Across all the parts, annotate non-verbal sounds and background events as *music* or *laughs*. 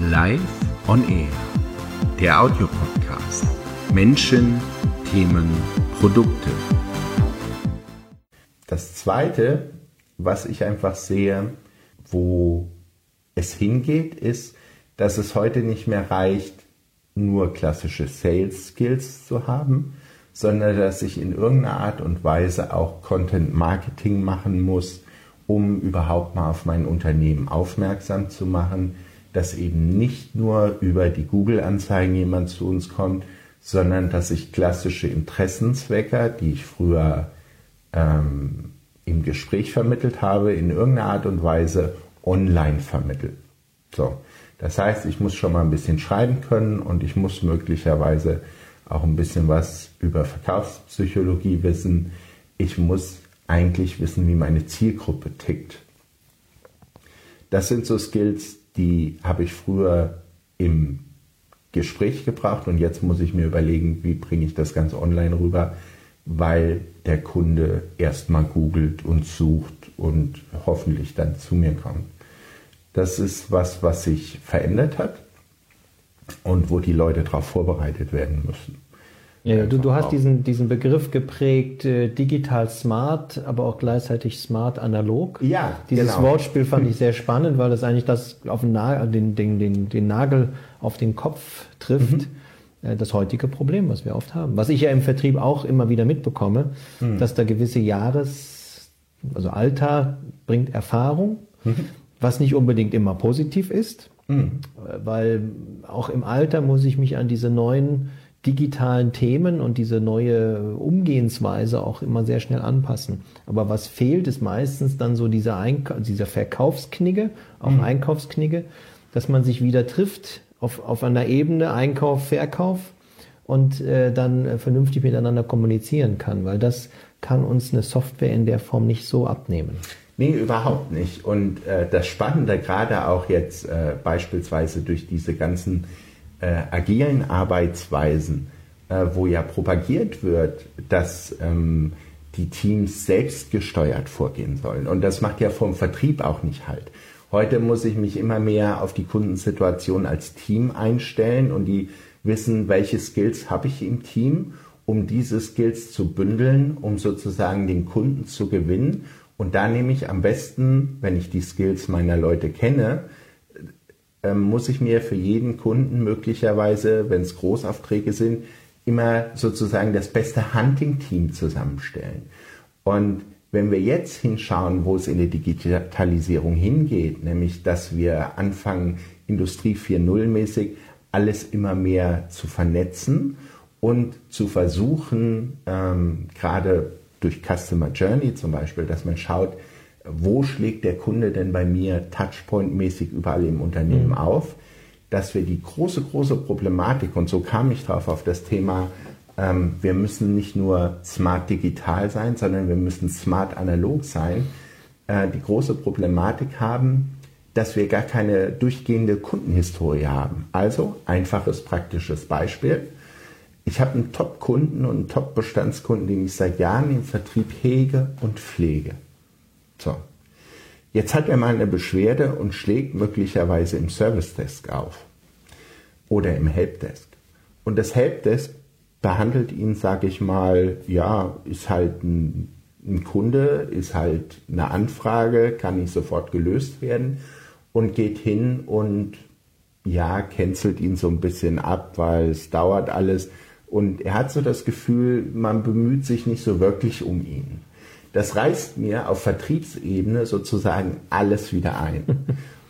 Live on Air, der Audiopodcast. Menschen, Themen, Produkte. Das Zweite, was ich einfach sehe, wo es hingeht, ist, dass es heute nicht mehr reicht, nur klassische Sales Skills zu haben, sondern dass ich in irgendeiner Art und Weise auch Content Marketing machen muss, um überhaupt mal auf mein Unternehmen aufmerksam zu machen, dass eben nicht nur über die Google-Anzeigen jemand zu uns kommt, sondern dass ich klassische Interessenswecker, die ich früher ähm, im Gespräch vermittelt habe, in irgendeiner Art und Weise online vermitteln. So. Das heißt, ich muss schon mal ein bisschen schreiben können und ich muss möglicherweise auch ein bisschen was über Verkaufspsychologie wissen. Ich muss eigentlich wissen, wie meine Zielgruppe tickt. Das sind so Skills, die habe ich früher im Gespräch gebracht und jetzt muss ich mir überlegen, wie bringe ich das Ganze online rüber, weil der Kunde erstmal googelt und sucht und hoffentlich dann zu mir kommt. Das ist was, was sich verändert hat und wo die Leute darauf vorbereitet werden müssen. Ja, du, du hast diesen, diesen Begriff geprägt, äh, digital smart, aber auch gleichzeitig smart analog. Ja, Dieses genau. Wortspiel fand ich *laughs* sehr spannend, weil das eigentlich das auf den, Nagel, den, den, den, den Nagel auf den Kopf trifft. Mhm. Äh, das heutige Problem, was wir oft haben. Was ich ja im Vertrieb auch immer wieder mitbekomme, mhm. dass da gewisse Jahres, also Alter bringt Erfahrung, mhm. was nicht unbedingt immer positiv ist, mhm. weil auch im Alter muss ich mich an diese neuen digitalen Themen und diese neue Umgehensweise auch immer sehr schnell anpassen. Aber was fehlt, ist meistens dann so dieser, Eink dieser Verkaufsknigge, auch mhm. Einkaufsknigge, dass man sich wieder trifft auf, auf einer Ebene Einkauf, Verkauf und äh, dann vernünftig miteinander kommunizieren kann, weil das kann uns eine Software in der Form nicht so abnehmen. Nee, überhaupt nicht. Und äh, das Spannende, gerade auch jetzt äh, beispielsweise durch diese ganzen äh, agilen Arbeitsweisen, äh, wo ja propagiert wird, dass ähm, die Teams selbst gesteuert vorgehen sollen. Und das macht ja vom Vertrieb auch nicht halt. Heute muss ich mich immer mehr auf die Kundensituation als Team einstellen und die wissen, welche Skills habe ich im Team, um diese Skills zu bündeln, um sozusagen den Kunden zu gewinnen. Und da nehme ich am besten, wenn ich die Skills meiner Leute kenne, ähm, muss ich mir für jeden Kunden möglicherweise, wenn es Großaufträge sind, immer sozusagen das beste Hunting-Team zusammenstellen. Und wenn wir jetzt hinschauen, wo es in der Digitalisierung hingeht, nämlich dass wir anfangen, Industrie 4.0 mäßig alles immer mehr zu vernetzen und zu versuchen, ähm, gerade durch Customer Journey zum Beispiel, dass man schaut, wo schlägt der Kunde denn bei mir Touchpoint-mäßig überall im Unternehmen mhm. auf, dass wir die große, große Problematik, und so kam ich drauf auf das Thema, ähm, wir müssen nicht nur smart digital sein, sondern wir müssen smart analog sein, äh, die große Problematik haben, dass wir gar keine durchgehende Kundenhistorie haben. Also einfaches, praktisches Beispiel. Ich habe einen Top-Kunden und einen Top-Bestandskunden, den ich seit Jahren im Vertrieb hege und pflege. So. Jetzt hat er mal eine Beschwerde und schlägt möglicherweise im Service Desk auf oder im Helpdesk. Und das Helpdesk behandelt ihn, sage ich mal, ja, ist halt ein, ein, Kunde, ist halt eine Anfrage, kann nicht sofort gelöst werden und geht hin und ja, cancelt ihn so ein bisschen ab, weil es dauert alles. Und er hat so das Gefühl, man bemüht sich nicht so wirklich um ihn. Das reißt mir auf Vertriebsebene sozusagen alles wieder ein.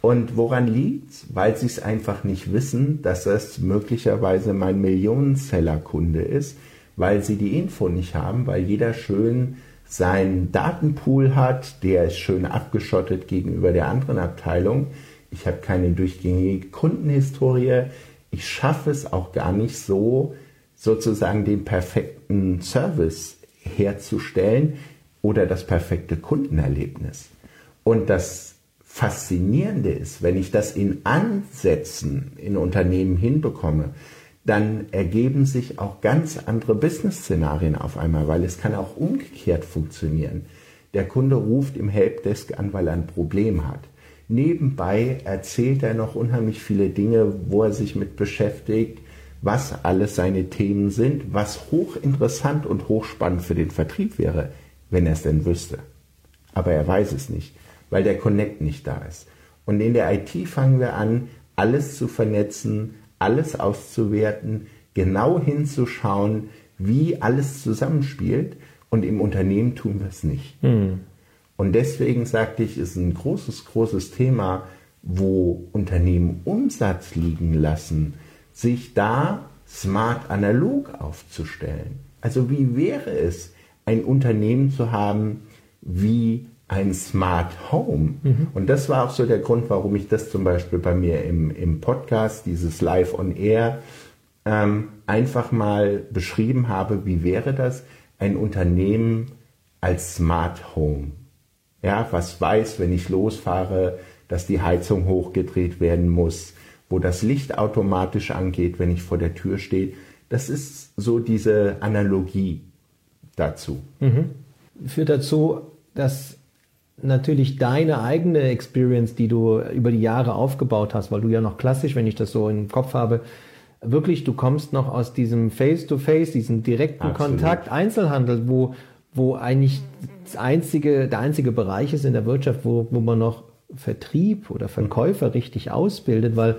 Und woran liegt's? Weil sie es einfach nicht wissen, dass es möglicherweise mein Millionenseller-Kunde ist, weil sie die Info nicht haben, weil jeder schön seinen Datenpool hat, der ist schön abgeschottet gegenüber der anderen Abteilung. Ich habe keine durchgängige Kundenhistorie. Ich schaffe es auch gar nicht so, sozusagen den perfekten Service herzustellen, oder das perfekte Kundenerlebnis. Und das Faszinierende ist, wenn ich das in Ansätzen in Unternehmen hinbekomme, dann ergeben sich auch ganz andere Business-Szenarien auf einmal, weil es kann auch umgekehrt funktionieren. Der Kunde ruft im Helpdesk an, weil er ein Problem hat. Nebenbei erzählt er noch unheimlich viele Dinge, wo er sich mit beschäftigt, was alles seine Themen sind, was hochinteressant und hochspannend für den Vertrieb wäre, wenn er es denn wüsste. Aber er weiß es nicht, weil der Connect nicht da ist. Und in der IT fangen wir an, alles zu vernetzen, alles auszuwerten, genau hinzuschauen, wie alles zusammenspielt. Und im Unternehmen tun wir es nicht. Mhm. Und deswegen sagte ich, ist ein großes, großes Thema, wo Unternehmen Umsatz liegen lassen, sich da smart analog aufzustellen. Also wie wäre es, ein Unternehmen zu haben wie ein Smart Home? Mhm. Und das war auch so der Grund, warum ich das zum Beispiel bei mir im, im Podcast, dieses Live on Air, ähm, einfach mal beschrieben habe, wie wäre das, ein Unternehmen als Smart Home ja, was weiß, wenn ich losfahre, dass die Heizung hochgedreht werden muss, wo das Licht automatisch angeht, wenn ich vor der Tür stehe. Das ist so diese Analogie dazu. Mhm. Führt dazu, dass natürlich deine eigene Experience, die du über die Jahre aufgebaut hast, weil du ja noch klassisch, wenn ich das so im Kopf habe, wirklich, du kommst noch aus diesem Face-to-Face, -face, diesem direkten Absolut. Kontakt, Einzelhandel, wo wo eigentlich das einzige, der einzige Bereich ist in der Wirtschaft, wo, wo man noch Vertrieb oder Verkäufer richtig ausbildet, weil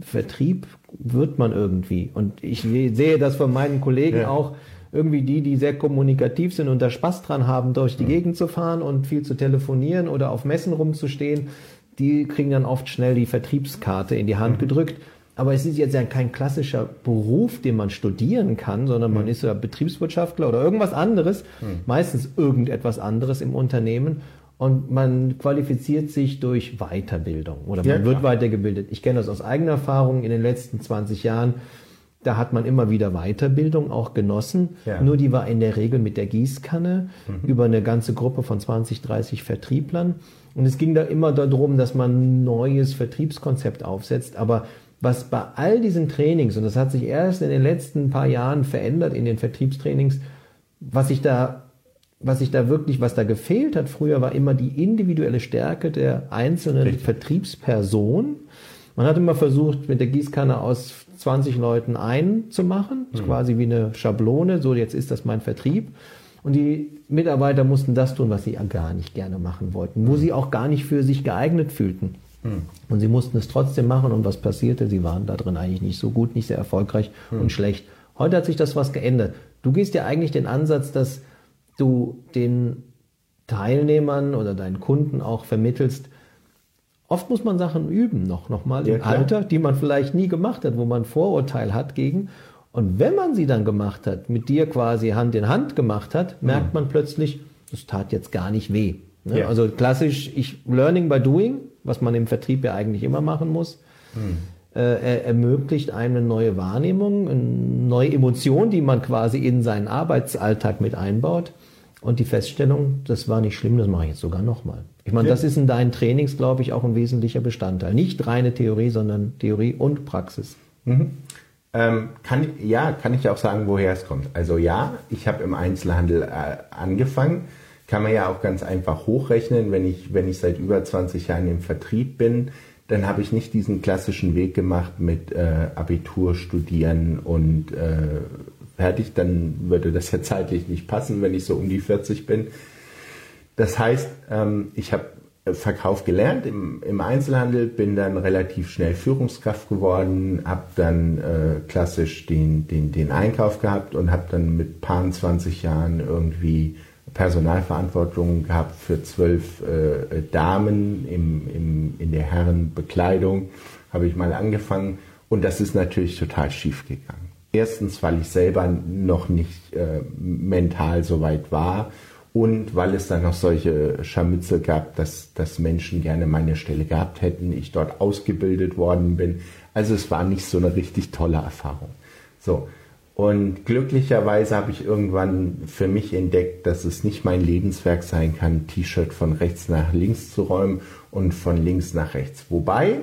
Vertrieb wird man irgendwie. Und ich sehe das von meinen Kollegen ja. auch, irgendwie die, die sehr kommunikativ sind und da Spaß dran haben, durch die. Gegend zu fahren und viel zu telefonieren oder auf Messen rumzustehen, die kriegen dann oft schnell die Vertriebskarte in die Hand mhm. gedrückt. Aber es ist jetzt ja kein klassischer Beruf, den man studieren kann, sondern man mhm. ist ja Betriebswirtschaftler oder irgendwas anderes, mhm. meistens irgendetwas anderes im Unternehmen. Und man qualifiziert sich durch Weiterbildung oder man ja, wird weitergebildet. Ich kenne das aus eigener Erfahrung in den letzten 20 Jahren. Da hat man immer wieder Weiterbildung auch genossen. Ja. Nur die war in der Regel mit der Gießkanne mhm. über eine ganze Gruppe von 20, 30 Vertrieblern. Und es ging da immer darum, dass man ein neues Vertriebskonzept aufsetzt. Aber was bei all diesen Trainings, und das hat sich erst in den letzten paar Jahren verändert in den Vertriebstrainings, was ich da, was ich da wirklich, was da gefehlt hat früher, war immer die individuelle Stärke der einzelnen Richtig. Vertriebsperson. Man hat immer versucht, mit der Gießkanne aus 20 Leuten einen zu machen, mhm. quasi wie eine Schablone, so jetzt ist das mein Vertrieb. Und die Mitarbeiter mussten das tun, was sie gar nicht gerne machen wollten, wo mhm. sie auch gar nicht für sich geeignet fühlten. Hm. Und sie mussten es trotzdem machen und was passierte? Sie waren da drin eigentlich nicht so gut, nicht sehr erfolgreich und schlecht. Heute hat sich das was geändert. Du gehst ja eigentlich den Ansatz, dass du den Teilnehmern oder deinen Kunden auch vermittelst, Oft muss man Sachen üben noch, noch mal ja, im klar. Alter, die man vielleicht nie gemacht hat, wo man Vorurteil hat gegen. Und wenn man sie dann gemacht hat, mit dir quasi Hand in Hand gemacht hat, merkt hm. man plötzlich, das tat jetzt gar nicht weh. Ne? Ja. Also klassisch, ich Learning by Doing, was man im Vertrieb ja eigentlich immer machen muss. Hm. Äh, ermöglicht eine neue Wahrnehmung, eine neue Emotion, die man quasi in seinen Arbeitsalltag mit einbaut. Und die Feststellung, das war nicht schlimm, das mache ich jetzt sogar nochmal. Ich meine, ja. das ist in deinen Trainings, glaube ich, auch ein wesentlicher Bestandteil. Nicht reine Theorie, sondern Theorie und Praxis. Mhm. Ähm, kann, ja, kann ich auch sagen, woher es kommt. Also ja, ich habe im Einzelhandel äh, angefangen kann man ja auch ganz einfach hochrechnen, wenn ich, wenn ich seit über 20 Jahren im Vertrieb bin, dann habe ich nicht diesen klassischen Weg gemacht mit äh, Abitur studieren und äh, fertig, dann würde das ja zeitlich nicht passen, wenn ich so um die 40 bin. Das heißt, ähm, ich habe Verkauf gelernt im, im, Einzelhandel, bin dann relativ schnell Führungskraft geworden, habe dann äh, klassisch den, den, den Einkauf gehabt und habe dann mit paar 20 Jahren irgendwie Personalverantwortung gehabt für zwölf äh, Damen im, im, in der Herrenbekleidung, habe ich mal angefangen und das ist natürlich total schief gegangen. Erstens, weil ich selber noch nicht äh, mental so weit war und weil es dann noch solche Scharmützel gab, dass, dass Menschen gerne meine Stelle gehabt hätten, ich dort ausgebildet worden bin. Also es war nicht so eine richtig tolle Erfahrung. So, und glücklicherweise habe ich irgendwann für mich entdeckt, dass es nicht mein Lebenswerk sein kann, T-Shirt von rechts nach links zu räumen und von links nach rechts. Wobei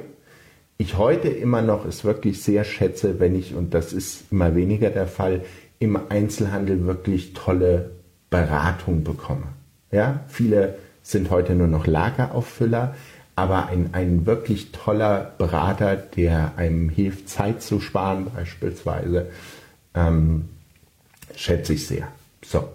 ich heute immer noch es wirklich sehr schätze, wenn ich, und das ist immer weniger der Fall, im Einzelhandel wirklich tolle Beratung bekomme. Ja, viele sind heute nur noch Lagerauffüller, aber ein, ein wirklich toller Berater, der einem hilft, Zeit zu sparen beispielsweise, ähm, schätze ich sehr. So.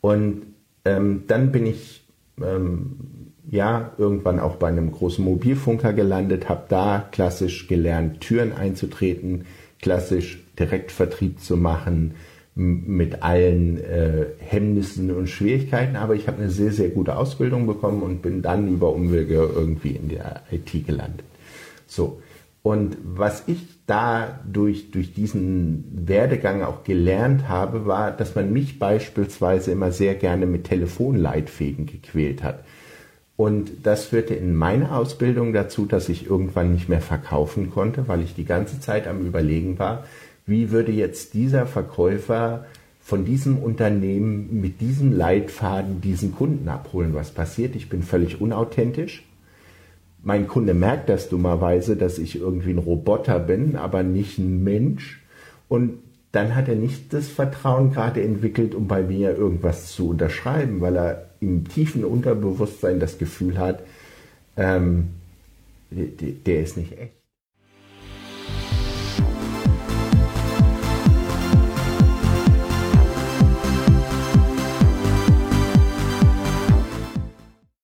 Und ähm, dann bin ich ähm, ja irgendwann auch bei einem großen Mobilfunker gelandet, habe da klassisch gelernt, Türen einzutreten, klassisch Direktvertrieb zu machen, mit allen äh, Hemmnissen und Schwierigkeiten, aber ich habe eine sehr, sehr gute Ausbildung bekommen und bin dann über Umwege irgendwie in der IT gelandet. So. Und was ich da durch, durch diesen Werdegang auch gelernt habe, war, dass man mich beispielsweise immer sehr gerne mit Telefonleitfäden gequält hat. Und das führte in meiner Ausbildung dazu, dass ich irgendwann nicht mehr verkaufen konnte, weil ich die ganze Zeit am Überlegen war, wie würde jetzt dieser Verkäufer von diesem Unternehmen mit diesem Leitfaden diesen Kunden abholen? Was passiert? Ich bin völlig unauthentisch. Mein Kunde merkt das dummerweise, dass ich irgendwie ein Roboter bin, aber nicht ein Mensch. Und dann hat er nicht das Vertrauen gerade entwickelt, um bei mir irgendwas zu unterschreiben, weil er im tiefen Unterbewusstsein das Gefühl hat, ähm, der, der ist nicht echt.